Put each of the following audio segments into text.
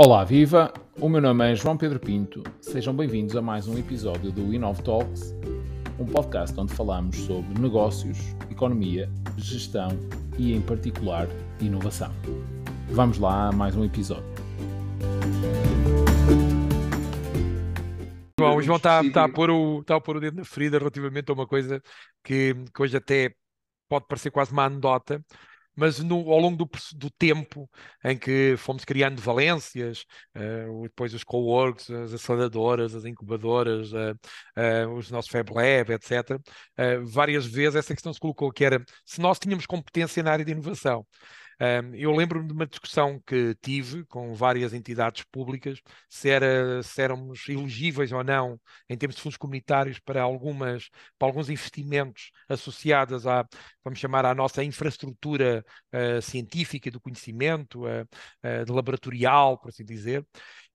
Olá, viva! O meu nome é João Pedro Pinto. Sejam bem-vindos a mais um episódio do Inov Talks, um podcast onde falamos sobre negócios, economia, gestão e, em particular, inovação. Vamos lá a mais um episódio. João, o João está tá a, pôr o, tá a pôr o dedo na ferida relativamente a uma coisa que, que hoje até pode parecer quase uma anedota, mas no, ao longo do, do, tempo em que fomos criando valências, uh, depois os co-works, as aceleradoras, as incubadoras, uh, uh, os nossos Fab Lab, etc., várias vezes essa questão se colocou, que era se nós tínhamos competência na área de inovação. Eu lembro-me de uma discussão que tive com várias entidades públicas se, era, se éramos elegíveis ou não em termos de fundos comunitários para, algumas, para alguns investimentos associados à, vamos chamar, à nossa infraestrutura uh, científica do conhecimento, uh, uh, laboratorial, por assim dizer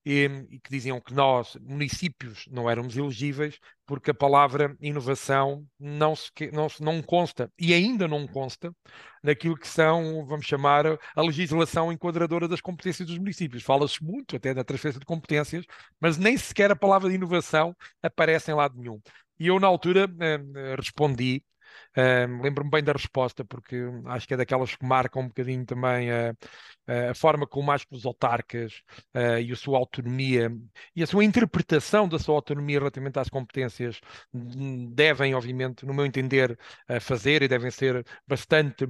e, que diziam que nós, municípios, não éramos elegíveis porque a palavra inovação não, se, não, não consta e ainda não consta naquilo que são, vamos chamar, a legislação enquadradora das competências dos municípios. Fala-se muito até da transferência de competências, mas nem sequer a palavra de inovação aparece em lado nenhum. E eu, na altura, eh, respondi Lembro-me bem da resposta, porque acho que é daquelas que marcam um bocadinho também a, a forma como acho que os autarcas uh, e a sua autonomia e a sua interpretação da sua autonomia relativamente às competências devem, obviamente, no meu entender, fazer e devem ser bastante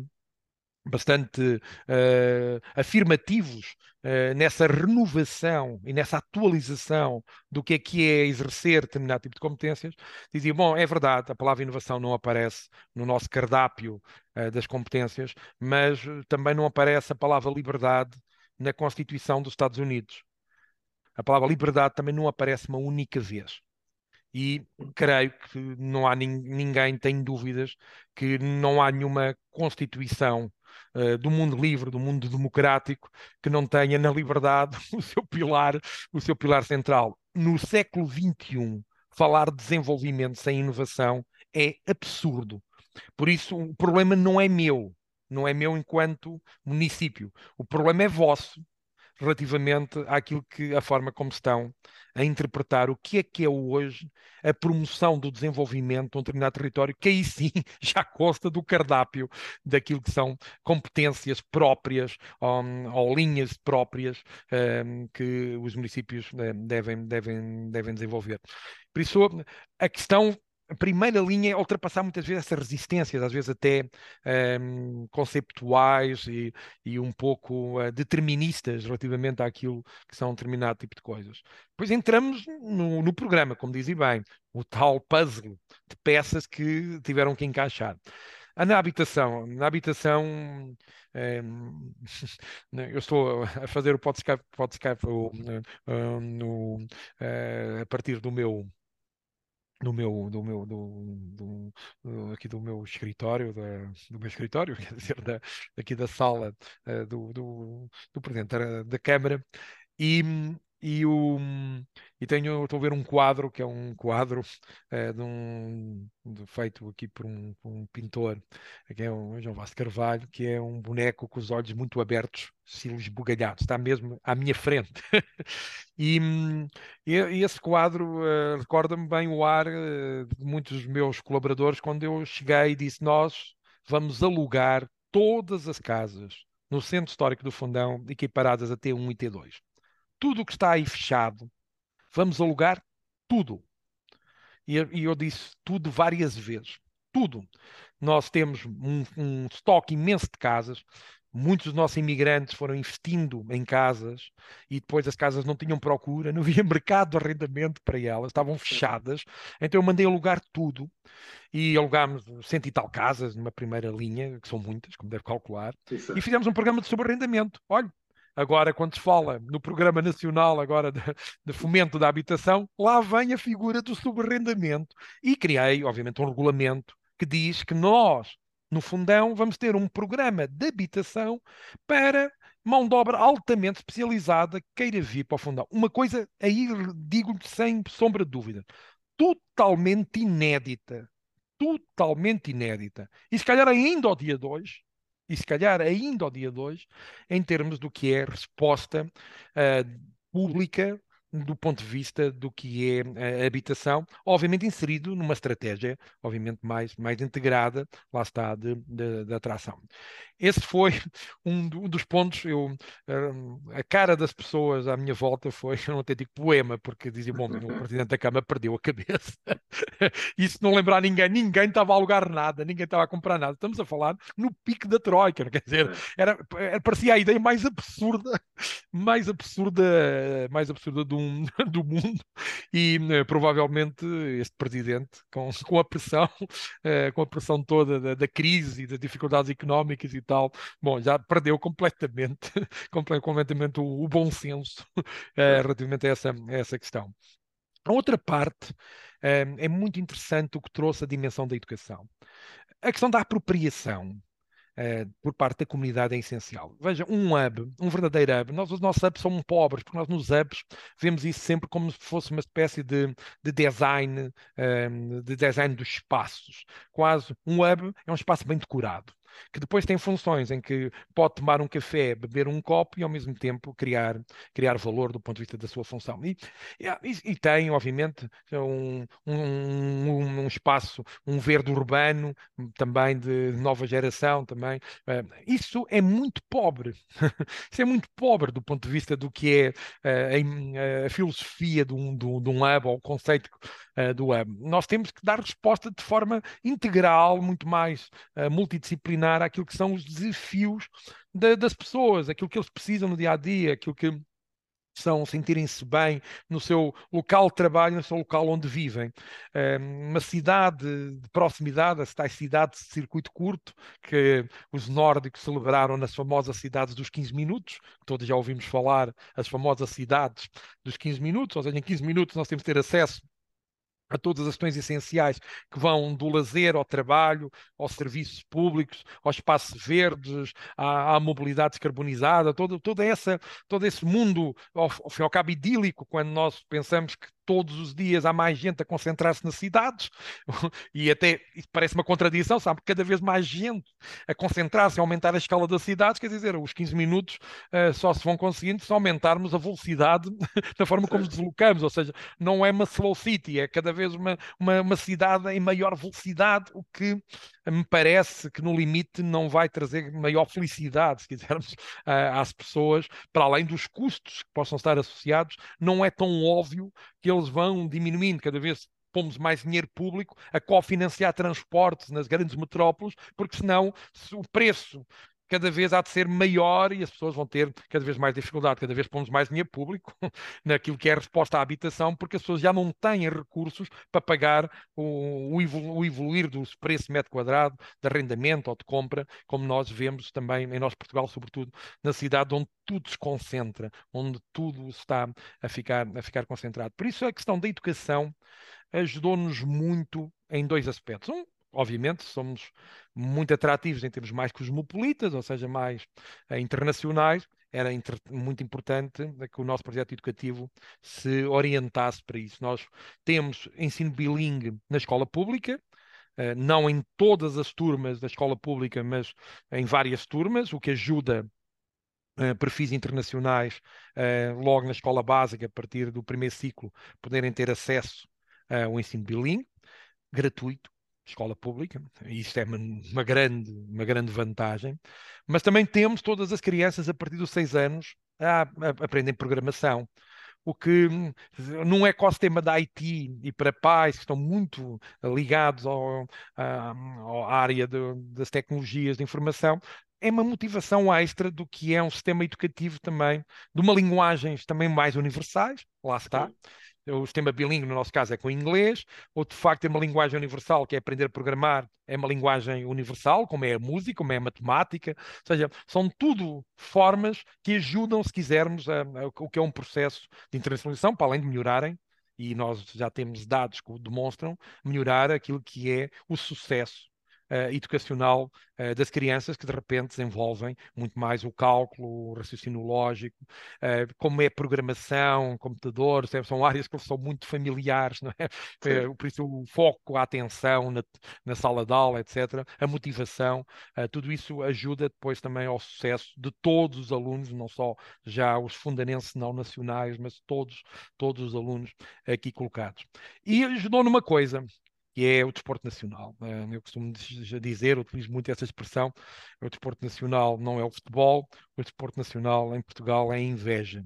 bastante uh, afirmativos uh, nessa renovação e nessa atualização do que é que é exercer determinado tipo de competências, dizia, bom, é verdade, a palavra inovação não aparece no nosso cardápio uh, das competências, mas também não aparece a palavra liberdade na Constituição dos Estados Unidos. A palavra liberdade também não aparece uma única vez. E creio que não há ninguém tem dúvidas que não há nenhuma Constituição uh, do mundo livre, do mundo democrático, que não tenha na liberdade o seu pilar, o seu pilar central. No século XXI, falar de desenvolvimento sem inovação é absurdo. Por isso, o problema não é meu, não é meu enquanto município. O problema é vosso relativamente àquilo que a forma como estão a interpretar o que é que é hoje a promoção do desenvolvimento de um determinado território, que aí sim já consta do cardápio daquilo que são competências próprias um, ou linhas próprias um, que os municípios um, devem, devem, devem desenvolver. Por isso, a questão a primeira linha é ultrapassar muitas vezes essas resistências, às vezes até um, conceptuais e, e, um pouco uh, deterministas relativamente àquilo que são um determinado tipo de coisas. Depois entramos no, no programa, como dizem bem, o tal puzzle de peças que tiveram que encaixar. Ah, na habitação, na habitação, um, eu estou a fazer o podcast, podcast uh, uh, no, uh, a partir do meu no meu, do meu, do, do, do, aqui do meu escritório, da, do meu escritório, quer dizer, da, aqui da sala uh, do, do, do Presidente da, da Câmara, e, e, o, e tenho, estou a ver um quadro, que é um quadro uh, de um, de, feito aqui por um, por um, pintor, que é o João Vaz Carvalho, que é um boneco com os olhos muito abertos, cílios bugalhados, está mesmo à minha frente. e, e, esse quadro uh, recorda-me bem o ar uh, de muitos dos meus colaboradores quando eu cheguei e disse: Nós vamos alugar todas as casas no centro histórico do Fundão, equiparadas a T1 e T2 tudo o que está aí fechado, vamos alugar tudo. E, e eu disse tudo várias vezes. Tudo. Nós temos um, um estoque imenso de casas, muitos dos nossos imigrantes foram investindo em casas e depois as casas não tinham procura, não havia mercado de arrendamento para elas, estavam fechadas. Então eu mandei alugar tudo e alugámos cento e tal casas numa primeira linha, que são muitas, como deve calcular, Isso. e fizemos um programa de subarrendamento. Olha, Agora, quando se fala no Programa Nacional agora de, de, Fomento da Habitação, lá vem a figura do subarrendamento. E criei, obviamente, um regulamento que diz que nós, no Fundão, vamos ter um programa de habitação para mão de obra altamente especializada que queira vir para o Fundão. Uma coisa, aí digo sem sombra de dúvida, totalmente inédita. Totalmente inédita. E se calhar ainda ao dia de hoje, e se calhar ainda ao dia de hoje, em termos do que é resposta uh, pública do ponto de vista do que é a habitação, obviamente inserido numa estratégia, obviamente mais, mais integrada, lá está, de, de, de atração. Esse foi um, do, um dos pontos, eu, uh, a cara das pessoas à minha volta foi um autêntico poema, porque diziam, bom, o Presidente da Câmara perdeu a cabeça. e se não lembrar ninguém, ninguém estava a alugar nada, ninguém estava a comprar nada. Estamos a falar no pico da Troika, quer dizer, era, era, parecia a ideia mais absurda, mais absurda, mais absurda do, do mundo, e uh, provavelmente este Presidente, com, com a pressão, uh, com a pressão toda da, da crise e das dificuldades económicas e tal, bom, já perdeu completamente, completamente o, o bom senso uh, relativamente a essa, a essa questão. A outra parte é muito interessante o que trouxe a dimensão da educação. A questão da apropriação. Uh, por parte da comunidade é essencial. Veja, um hub, um verdadeiro hub, nós, os nossos hubs são pobres, porque nós nos hubs vemos isso sempre como se fosse uma espécie de, de design, de design dos espaços. Quase um hub é um espaço bem decorado que depois tem funções em que pode tomar um café, beber um copo e ao mesmo tempo criar, criar valor do ponto de vista da sua função. E, e, e tem, obviamente, um, um, um, espaço, um verde urbano também de nova geração também. Uh, isso é muito pobre. isso é muito pobre do ponto de vista do que é uh, a, a, filosofia de um, de um hub ou o conceito do web. Nós temos que dar resposta de forma integral, muito mais uh, àquilo que são os desafios de, das pessoas, aquilo que eles precisam no dia a dia, aquilo que são sentirem-se bem no seu local de trabalho, no seu local onde vivem. uma cidade de proximidade, as tais cidades de circuito curto, que os nórdicos celebraram nas famosas cidades dos 15 minutos, todos já ouvimos falar, as famosas cidades dos 15 minutos, ou seja, em 15 minutos nós temos que ter acesso a todas as questões essenciais que vão do lazer ao trabalho, aos serviços públicos, aos espaços verdes, à, à mobilidade descarbonizada, todo, toda essa, todo esse mundo, ao, ao fim e ao cabo, idílico, quando nós pensamos que todos os dias há mais gente a concentrar-se nas cidades, e até parece uma contradição, sabe? Cada vez mais gente a concentrar-se, a aumentar a escala das cidades, quer dizer, os 15 minutos uh, só se vão conseguindo se aumentarmos a velocidade da forma como nos deslocamos, ou seja, não é uma slow city, é cada vez uma, uma, uma cidade em maior velocidade, o que me parece que no limite não vai trazer maior felicidade, se quisermos, uh, às pessoas, para além dos custos que possam estar associados, não é tão óbvio que eles vão diminuindo cada vez pomos mais dinheiro público a cofinanciar transportes nas grandes metrópoles, porque senão se o preço cada vez há de ser maior e as pessoas vão ter cada vez mais dificuldade, cada vez pomos mais dinheiro público naquilo que é a resposta à habitação, porque as pessoas já não têm recursos para pagar o, o evoluir do preço metro quadrado, de arrendamento ou de compra, como nós vemos também em nosso Portugal, sobretudo na cidade onde tudo se concentra, onde tudo está a ficar, a ficar concentrado. Por isso a questão da educação ajudou-nos muito em dois aspectos. Um, obviamente, somos muito atrativos em termos mais cosmopolitas, ou seja, mais uh, internacionais. Era inter muito importante que o nosso projeto educativo se orientasse para isso. Nós temos ensino bilingue na escola pública, Uh, não em todas as turmas da escola pública, mas em várias turmas, o que ajuda uh, perfis internacionais uh, logo na escola básica, a partir do primeiro ciclo, poderem ter acesso ao ensino bilingue, gratuito escola pública, isso é uma grande, uma grande vantagem, mas também temos todas as crianças a partir dos seis anos a, a aprendem programação. O que num ecossistema da IT e para pais que estão muito ligados ao, à, à área de, das tecnologias de informação, é uma motivação extra do que é um sistema educativo também, de uma linguagens também mais universais, lá está, o sistema bilingue, no nosso caso, é com inglês, ou de facto é uma linguagem universal, que é aprender a programar, é uma linguagem universal, como é a música, como é a matemática, ou seja, são tudo formas que ajudam, se quisermos, a, a, o que é um processo de internacionalização, para além de melhorarem, e nós já temos dados que o demonstram, melhorar aquilo que é o sucesso uh, educacional uh, das crianças que de repente desenvolvem muito mais o cálculo, o raciocínio lógico, uh, como é programação, computador, são áreas que são muito familiares, não é? por isso o foco, a atenção na, na, sala de aula, etc., a motivação, tudo isso ajuda depois também ao sucesso de todos os alunos, não só já os fundanenses não nacionais, mas todos, todos os alunos aqui colocados. E ajudou numa coisa, que é o desporto nacional. Eu costumo dizer, utilizo muito essa expressão, o desporto nacional não é o futebol, o desporto nacional em Portugal é a inveja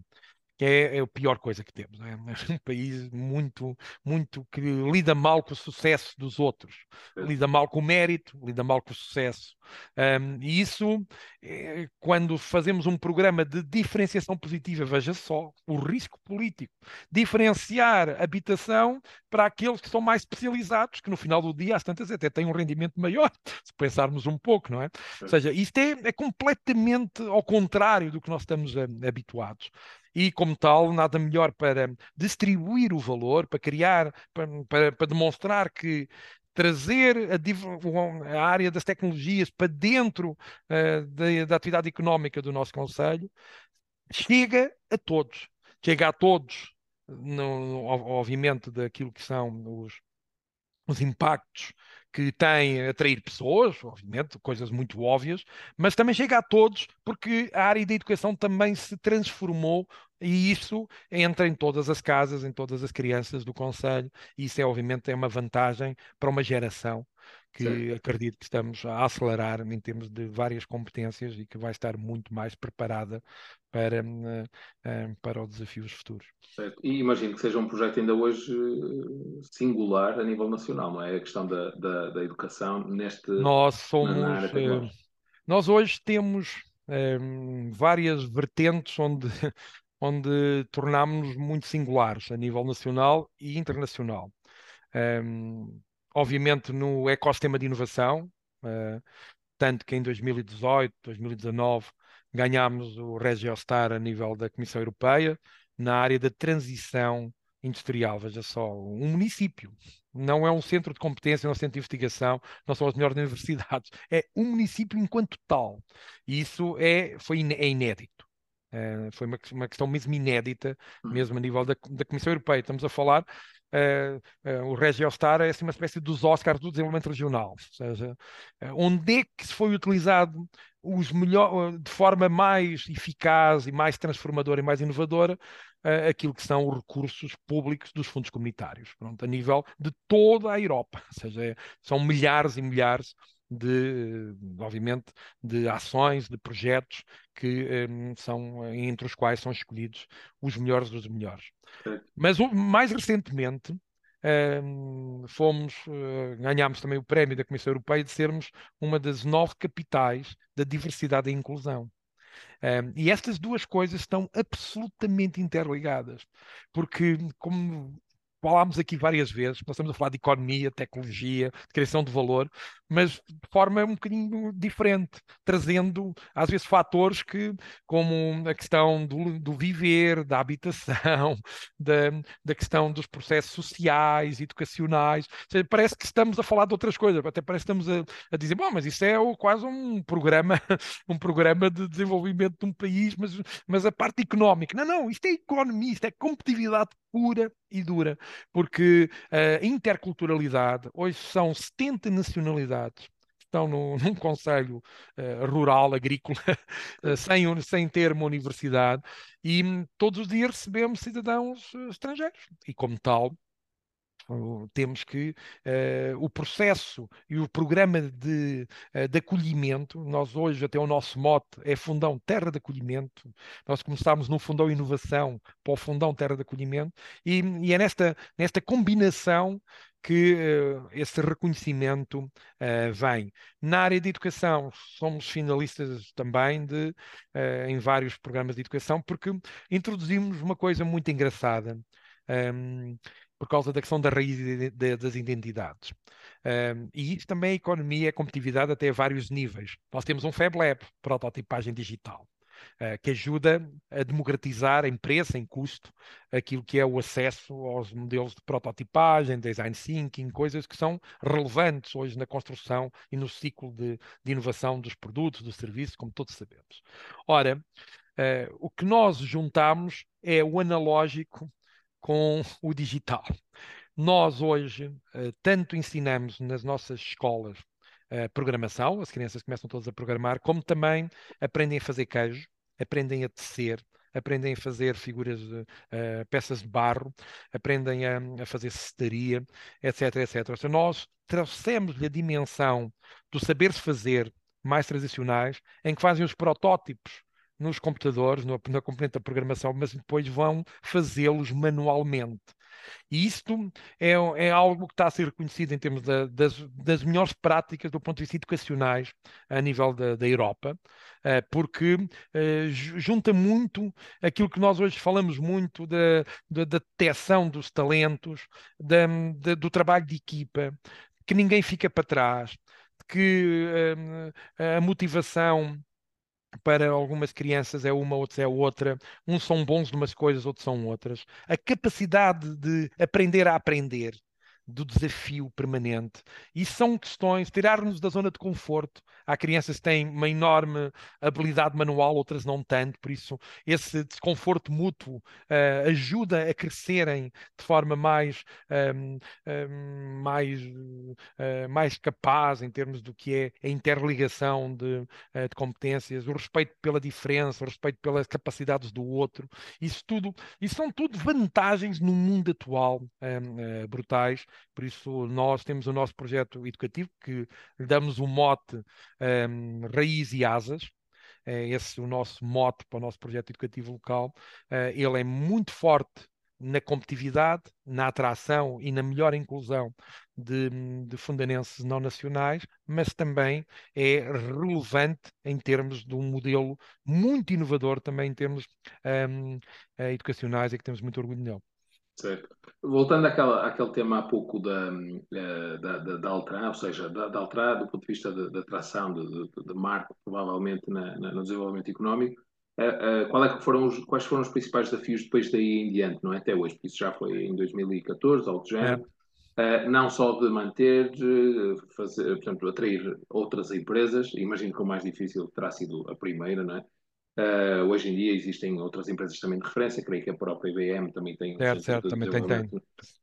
que é, é a pior coisa que temos. É? é um país muito, muito que lida mal com o sucesso dos outros, lida mal com o mérito, lida mal com o sucesso. Um, e isso, é, quando fazemos um programa de diferenciação positiva, veja só o risco político, diferenciar habitação para aqueles que são mais especializados, que no final do dia, às tantas, até têm um rendimento maior, se pensarmos um pouco, não é? Ou seja, isto é, é completamente ao contrário do que nós estamos a, eh, habituados e, como tal, nada melhor para distribuir o valor, para criar, para, para, para demonstrar que trazer a, a, área das tecnologias para dentro uh, da, da, atividade económica do nosso Conselho chega a todos. Chega a todos, no, obviamente, daquilo que são os, os impactos que tem atrair pessoas, obviamente, coisas muito óbvias, mas também chega a todos porque a área da educação também se transformou e isso entra em todas as casas, em todas as crianças do Conselho, e isso é obviamente é uma vantagem para uma geração que Sim. acredito que estamos a acelerar em termos de várias competências e que vai estar muito mais preparada para, uh, para os desafios futuros. Certo. E imagino que seja um projeto ainda hoje eh, singular a nível nacional, não é? A questão da, da, da educação neste. Nós somos. Nós hoje temos um, várias vertentes onde, onde tornámos-nos muito singulares a nível nacional e internacional. Um, obviamente no ecossistema de inovação, uh, tanto que em 2018, 2019 ganhámos o Regiostar a nível da Comissão Europeia na área da transição industrial. Veja só, um município não é um centro de competência, não é um centro de investigação, não são as melhores universidades, é um município enquanto tal. E isso é, foi, é inédito. Uh, foi uma, uma, questão mesmo inédita, uhum. mesmo a nível da, da Comissão Europeia. Estamos a falar Uh, uh, o Regiostar é assim, uma espécie dos Oscars do desenvolvimento regional, ou seja, onde é que se foi utilizado os melhor, de forma mais eficaz e mais transformadora e mais inovadora aquilo que são os recursos públicos dos fundos comunitários, pronto, a nível de toda a Europa, ou seja, são milhares e milhares de, obviamente, de ações, de projetos que um, são, entre os quais são escolhidos os melhores dos melhores. Mas mais recentemente um, fomos, uh, ganhámos também o prémio da Comissão Europeia de sermos uma das nove capitais da diversidade e inclusão. Um, e estas duas coisas estão absolutamente interligadas, porque, como falámos aqui várias vezes, nós estamos a falar de economia, tecnologia, de criação de valor, mas de forma um bocadinho diferente, trazendo às vezes fatores que, como a questão do, do viver, da habitação, da, da questão dos processos sociais, educacionais, seja, parece que estamos a falar de outras coisas, até parece que estamos a, a dizer, bom, mas isso é quase um programa, um programa de desenvolvimento de um país, mas, mas a parte económica, não, não, isto é economia, isto é competitividade pura e dura, porque a interculturalidade, hoje são 70 nacionalidades estão no, num conselho uh, rural, agrícola, uh, sem, sem ter uma universidade, e todos os dias recebemos cidadãos estrangeiros. E como tal, temos que uh, o processo e o programa de, uh, de acolhimento, nós hoje até o nosso mote é Fundão Terra de Acolhimento, nós começámos no Fundão Inovação para o Fundão Terra de Acolhimento, e, e é nesta, nesta combinação que uh, esse reconhecimento uh, vem. Na área de educação, somos finalistas também de, uh, em vários programas de educação, porque introduzimos uma coisa muito engraçada. Um, por causa da questão da raiz de, de, das identidades. Um, e isso também é economia, é competitividade até a vários níveis. Nós temos um Fab Lab, prototipagem digital. uh, que ajuda a democratizar em preço, em custo, aquilo que é o acesso aos modelos de prototipagem, design thinking, coisas que são relevantes hoje na construção e no ciclo de, de inovação dos produtos, dos serviços, como todos sabemos. Ora, uh, o que nós juntamos é o analógico com o digital. Nós hoje uh, tanto ensinamos nas nossas escolas uh, programação, as crianças começam todas a programar, como também aprendem a fazer queijo, aprendem a tecer, aprendem a fazer figuras, uh, peças de barro, aprendem a, a fazer cestaria, etc, etc. Ou seja, nós trouxemos-lhe a dimensão do saber-se fazer mais tradicionais, em que fazem os protótipos nos computadores, no, na componente da programação, mas depois vão fazê-los manualmente. E isto é, é, algo que está a ser reconhecido em termos da, das, das, melhores práticas do ponto de vista educacionais a nível da, da Europa, uh, porque uh, junta muito aquilo que nós hoje falamos muito da, da, detecção dos talentos, da, do trabalho de equipa, que ninguém fica para trás, que uh, a motivação para algumas crianças é uma, outras é outra. Uns são bons numas coisas, outros são outras. A capacidade de aprender a aprender do desafio permanente. E são questões, tirar-nos da zona de conforto. Há crianças que têm uma enorme habilidade manual, outras não tanto, por isso esse desconforto mútuo uh, ajuda a crescerem de forma mais, um, um, mais, uh, mais capaz em termos do que é a interligação de, uh, de competências, o respeito pela diferença, o respeito pelas capacidades do outro. Isso tudo, isso são tudo vantagens no mundo atual um, brutais por isso, nós temos o nosso projeto educativo que damos o mote um, Raiz e Asas. É esse o nosso mote para o nosso projeto educativo local. Uh, ele é muito forte na competitividade, na atração e na melhor inclusão de, de fundanenses não nacionais, mas também é relevante em termos de um modelo muito inovador também em termos um, educacionais e que temos muito orgulho nele. Certo. Voltando àquela, àquele tema há pouco da, eh, da, da, da Altran, ou seja, da, da Altran do ponto de vista da atração, de, de, de, marco, provavelmente, na, na, no desenvolvimento económico, uh, uh, qual é que foram os, quais foram os principais desafios depois daí em diante, não é? Até hoje, porque isso já foi em 2014, algo do género. É. Uh, não só de manter, fazer, portanto, atrair outras empresas, imagino que o mais difícil terá sido a primeira, não é? Uh, hoje em dia existem outras empresas também de referência, creio que a própria IBM também tem. Certo, certo, também tem. tem.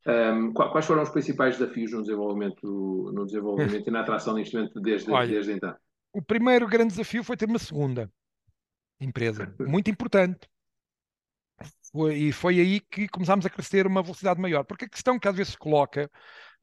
Um, quais foram os principais desafios no desenvolvimento, no desenvolvimento e na atração de investimento desde, Olha, desde então? O primeiro grande desafio foi ter uma segunda empresa, muito importante. Foi, e foi aí que começámos a crescer uma velocidade maior. Porque a questão que às vezes se coloca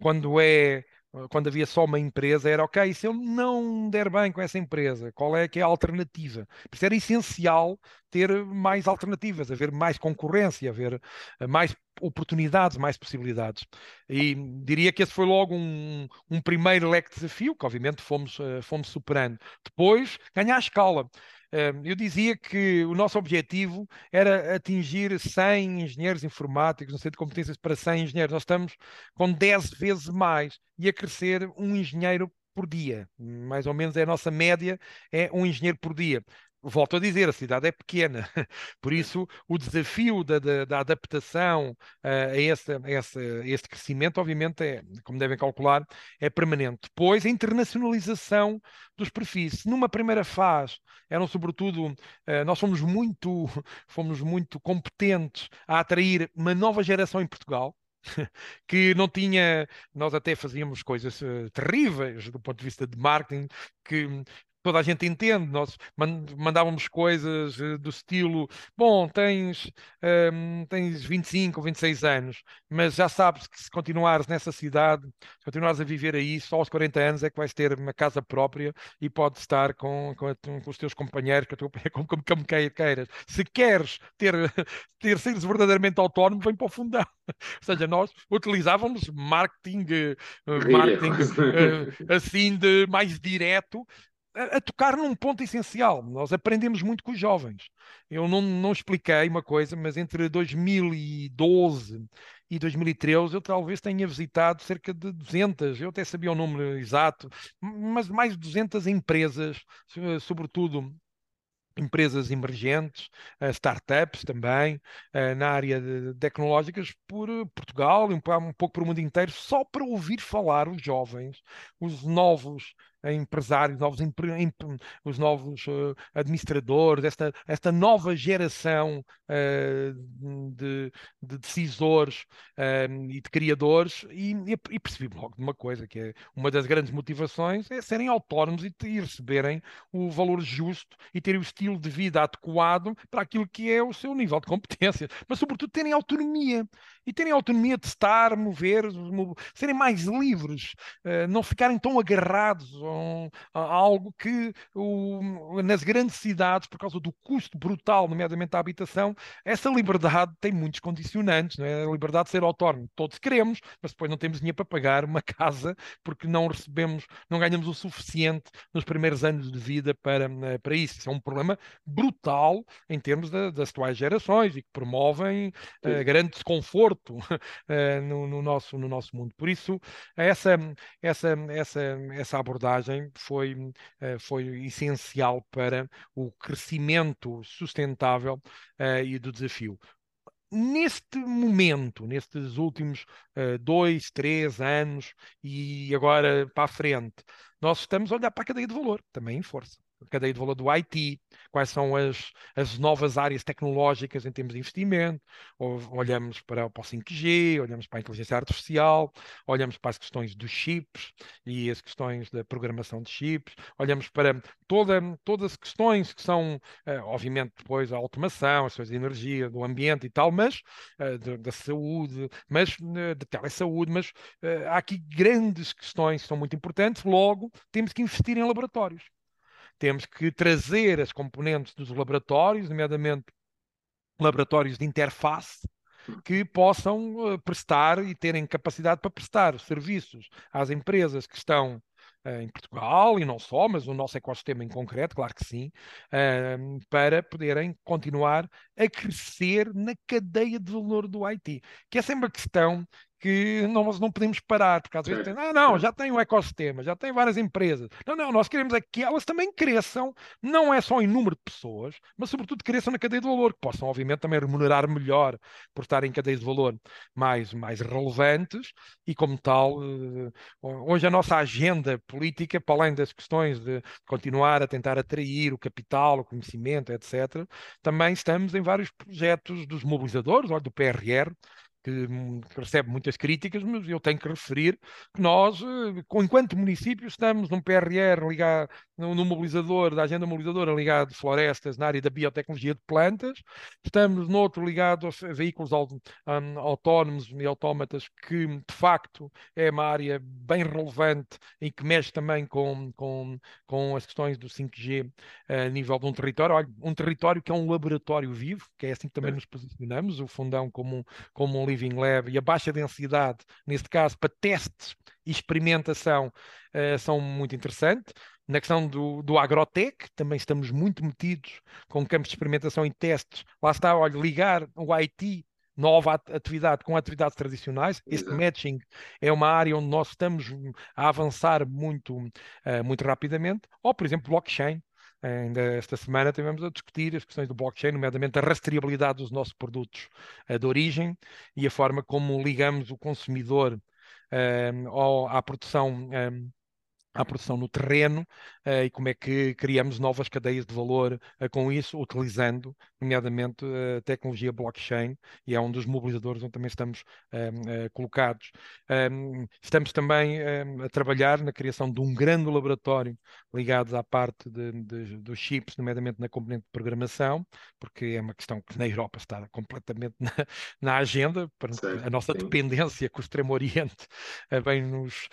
quando é quando havia só uma empresa, era ok, se eu não der bem com essa empresa, qual é que é a alternativa? Por isso era essencial ter mais alternativas, haver mais concorrência, haver eh, mais oportunidades, mais possibilidades. E diria que esse foi logo um, um primeiro leque de desafio, que obviamente fomos, eh, fomos superando. Depois, ganhar escala eu dizia que o nosso objetivo era atingir 100 engenheiros informáticos, no centro de competências para 100 engenheiros. Nós estamos com 10 vezes mais e a crescer um engenheiro por dia. Mais ou menos é a nossa média, é um engenheiro por dia volto a dizer, a cidade é pequena, por isso o desafio da, da, da adaptação uh, a, esse, a, esse, a este crescimento, obviamente, é, como devem calcular, é permanente. Depois, a internacionalização dos perfis. Numa primeira fase, eram sobretudo, uh, nós fomos muito, fomos muito competentes a atrair uma nova geração em Portugal, que não tinha, nós até fazíamos coisas uh, terríveis do ponto de vista de marketing, que toda a gente entende. Nós mandávamos coisas eh, do estilo: bom, tens, um, tens 25 ou 26 anos, mas já sabes que se continuares nessa cidade, se continuares a viver aí, só aos 40 anos é que vais ter uma casa própria e podes estar com, com, a, com os teus companheiros, com a tua, como, como, queiras. Se queres ter, ter seres verdadeiramente autónomo, vem para o fundão. Ou seja, nós utilizávamos marketing, uh, marketing uh, assim de mais direto a, a, tocar num ponto essencial. Nós aprendemos muito com os jovens. Eu não, não expliquei uma coisa, mas entre 2012 e 2013 eu talvez tenha visitado cerca de 200, eu até sabia o número exato, mas mais de 200 empresas, sobretudo empresas emergentes, uh, startups também, uh, na área de, tecnológicas, por Portugal e um, pouco por o mundo inteiro, só para ouvir falar os jovens, os novos empresários, novos os novos uh, administradores, esta, esta nova geração uh, de, de, decisores uh, e de criadores, e, e, percebi logo de uma coisa, que é uma das grandes motivações é serem autónomos e, e receberem o valor justo e terem o estilo de vida adequado para aquilo que é o seu nível de competência, mas sobretudo terem autonomia e terem autonomia de estar, mover, serem mais livres, não ficarem tão agarrados a algo que o, nas grandes cidades, por causa do custo brutal, nomeadamente da habitação, essa liberdade tem muitos condicionantes, não é? A liberdade de ser autónomo, todos queremos, mas depois não temos dinheiro para pagar uma casa porque não recebemos, não ganhamos o suficiente nos primeiros anos de vida para, eh, para isso. Isso é um problema brutal em termos da, das atuais gerações e que promovem uh, grande desconforto uh, no, no, nosso, no nosso mundo. Por isso, essa, essa, essa, essa abordagem foi, uh, foi essencial para o crescimento sustentável uh, e do desafio. Neste momento, nestes últimos uh, dois, três anos e agora para a frente, nós estamos a olhar para a cadeia de valor, também em força cadeia de valor do IT, quais são as, as novas áreas tecnológicas em termos de investimento, olhamos para, para o 5G, olhamos para a inteligência artificial, olhamos para as questões dos chips e as questões da programação de chips, olhamos para toda, todas as questões que são, uh, obviamente, depois a automação, as questões de energia, do ambiente e tal, mas uh, da saúde, mas uh, de telesaúde, mas há aqui grandes questões que são muito importantes, logo temos que investir em laboratórios. Temos que trazer as componentes dos laboratórios, nomeadamente laboratórios de interface, que possam uh, prestar e terem capacidade para prestar serviços às empresas que estão uh, em Portugal e não só, mas o nosso ecossistema em concreto, claro que sim, uh, para poderem continuar a crescer na cadeia de valor do IT, que é sempre a questão que nós não podemos parar, porque às vezes tem, ah, não, já tem um ecossistema, já tem várias empresas. Não, não, nós queremos é que elas também cresçam, não é só em número de pessoas, mas sobretudo cresçam na cadeia de valor, que possam, obviamente, também remunerar melhor por estarem em cadeias de valor mais, mais relevantes e, como tal, eh, hoje a nossa agenda política, para além das questões de continuar a tentar atrair o capital, o conhecimento, etc., também estamos em vários projetos dos mobilizadores, do PRR, que, que, recebe muitas críticas, mas eu tenho que referir que nós, eh, enquanto município, estamos num PRR ligado, no, mobilizador, da agenda mobilizadora ligado a florestas na área da biotecnologia de plantas, estamos noutro ligado a veículos um, autónomos e autómatas, que de facto é uma área bem relevante e que mexe também com, com, com as questões do 5G eh, a nível de um território. Olha, um território que é um laboratório vivo, que é assim que também nos posicionamos, o Fundão como, como um Living Lab e a baixa densidade, neste caso, para testes e experimentação, uh, são muito interessantes. Na questão do, do agrotech, também estamos muito metidos com campos de experimentação e testes. Lá está, olha, ligar o IT nova atividade com atividades tradicionais. Este matching é uma área onde nós estamos a avançar muito, uh, muito rapidamente. Ou, por exemplo, blockchain. Ainda esta semana tivemos a discutir as questões do blockchain, nomeadamente a rastreabilidade dos nossos produtos uh, de origem e a forma como ligamos o consumidor uh, ao, à produção. Um, à produção no terreno uh, e como é que criamos novas cadeias de valor uh, com isso, utilizando, nomeadamente, a tecnologia blockchain, e é um dos mobilizadores onde também estamos uh, colocados. Um, estamos também a trabalhar na criação de um grande laboratório ligado à parte de, de, dos chips, nomeadamente na componente de programação, porque é uma questão que na Europa está completamente na, na agenda, para a nossa dependência com o Extremo Oriente bem nos,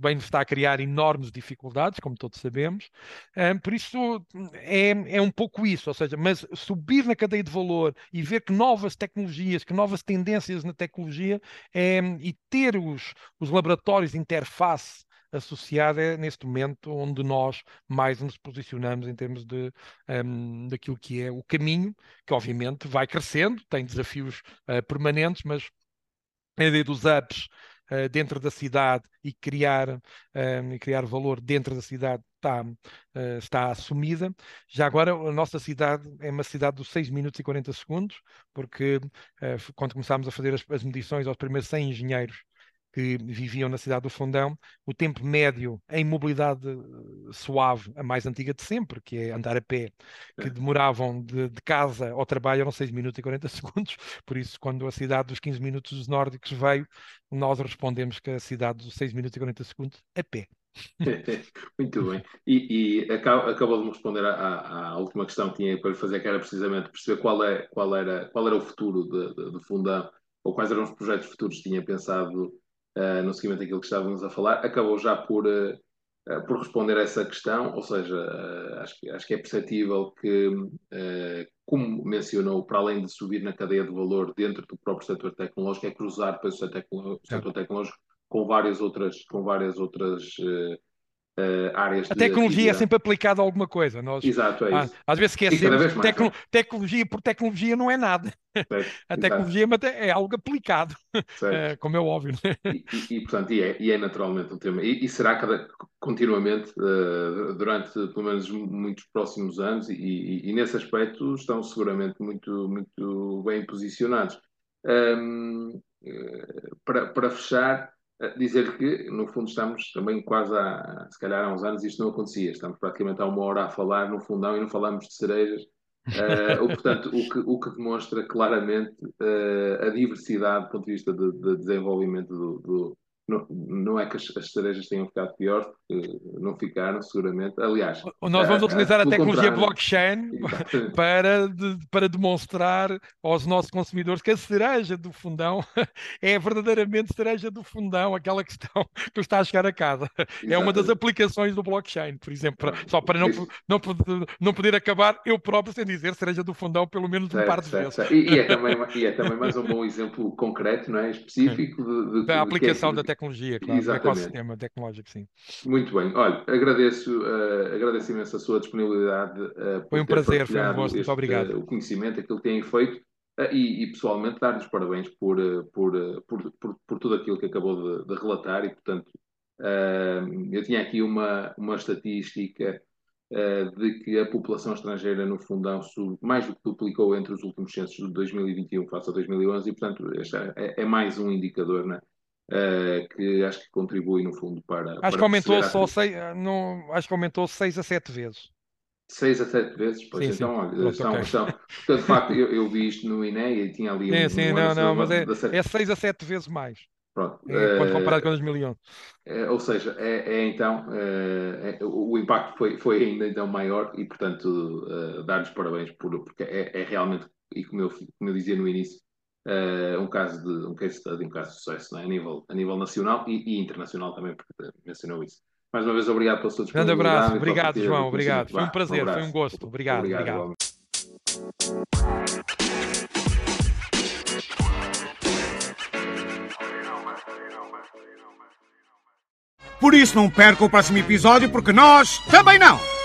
bem nos está a criar enormes dificuldades, como todos sabemos. Um, por isso é, é um pouco isso, ou seja, mas subir na cadeia de valor e ver que novas tecnologias, que novas tendências na tecnologia é, e ter os, os laboratórios de interface associada é neste momento onde nós mais nos posicionamos em termos de um, daquilo que é o caminho, que obviamente vai crescendo, tem desafios uh, permanentes, mas a ideia dos apps uh, dentro da cidade e criar, um, e criar valor dentro da cidade está, uh, está assumida. Já agora, a nossa cidade é uma cidade dos 6 minutos e 40 segundos, porque uh, quando começámos a fazer as, as medições aos primeiros 100 engenheiros que viviam na cidade do Fundão, o tempo médio em mobilidade eh, suave, a mais antiga de sempre, que é andar a pé, que demoravam de, de casa ao trabalho eram 6 minutos e 40 segundos, por isso quando a cidade dos 15 minutos dos nórdicos veio, nós respondemos que a cidade dos 6 minutos e 40 segundos a pé. Muito bem. E, e acabou de me responder à, à, última questão que tinha para lhe fazer, que era precisamente perceber qual, é, qual, era, qual era o futuro do Fundão, ou quais eram os projetos futuros que tinha pensado uh, no seguimento daquilo que estávamos a falar, acabou já por, uh, por responder a essa questão, ou seja, uh, acho, que, acho que é perceptível que, como mencionou, para além de subir na cadeia de valor dentro do próprio setor tecnológico, é cruzar depois o setor, o setor tecnológico com várias outras, com várias outras Uh, áreas a tecnologia é sempre aplicada a alguma coisa. Nós, Exato, é isso. Às vezes esquecemos que tecno, é? tecnologia por tecnologia não é nada. Certo, a tecnologia exato. é algo aplicado, uh, como é óbvio. Né? E, e, e, portanto, e é, e é, naturalmente um tema. E, será cada, continuamente, uh, durante pelo menos muitos próximos anos, e, nesse aspecto estão seguramente muito, muito bem posicionados. Um, para, para fechar, dizer que, no fundo, estamos também quase há, se calhar há uns anos, isto não acontecia. Estamos praticamente há uma hora a falar no fundão e não falamos de cerejas. Uh, portanto, o que, o que demonstra claramente uh, a diversidade do ponto de vista de, de desenvolvimento do, do, não, não é que as, as cerejas tenham ficado piores, porque não ficaram, seguramente. Aliás, nós vamos a, utilizar a, a tecnologia blockchain para, de, para demonstrar aos nossos consumidores que a cereja do fundão é verdadeiramente cereja do fundão, aquela questão que está a chegar a casa. Exatamente. É uma das aplicações do blockchain, por exemplo, para, só para não, não, não poder acabar eu próprio sem dizer cereja do fundão pelo menos certo, um par de certo, vezes. E, e, é também, e é também mais um bom exemplo concreto, não é? específico de, de, da aplicação é, da tecnologia tecnologia, claro, Exatamente. ecossistema tecnológico, sim. Muito bem. Olha, agradeço, uh, agradeço imenso a sua disponibilidade. Uh, foi um prazer, foi um gosto, muito obrigado. Uh, o conhecimento, aquilo que têm feito. E, e, pessoalmente dar-lhes parabéns por, por, por, por, por, tudo aquilo que acabou de, de relatar e, portanto, eu tinha aqui uma, uma estatística de que a população estrangeira no fundão mais do que duplicou entre os últimos censos de 2021 face a 2011 e, portanto, este é, é mais um indicador né, Uh, que acho que contribui no fundo para. Acho para que aumentou só seis, não, acho que aumentou 6 a 7 vezes. 6 a 7 vezes? Pois sim, então, sim. olha, são, okay. são, de facto eu, eu, vi isto no INE e tinha ali sim, um. Sim, um não, não, mas é, é 6 a 7 vezes mais. Pronto. É, quando comparado com 2011. É, ou seja, é, é então é, o impacto foi, foi ainda então maior e, portanto, dar-lhes parabéns por, porque é, é realmente, e como eu, como eu dizia no início, uh, um caso de um case study, um caso de sucesso é? a, nível, a nível nacional e, e, internacional também, porque mencionou isso. Mais uma vez, obrigado pela sua disponibilidade. Grande abraço, obrigado, João, obrigado. Foi um prazer, um foi um gosto. Obrigado, obrigado. obrigado. Por isso não perca o próximo episódio, porque nós também não!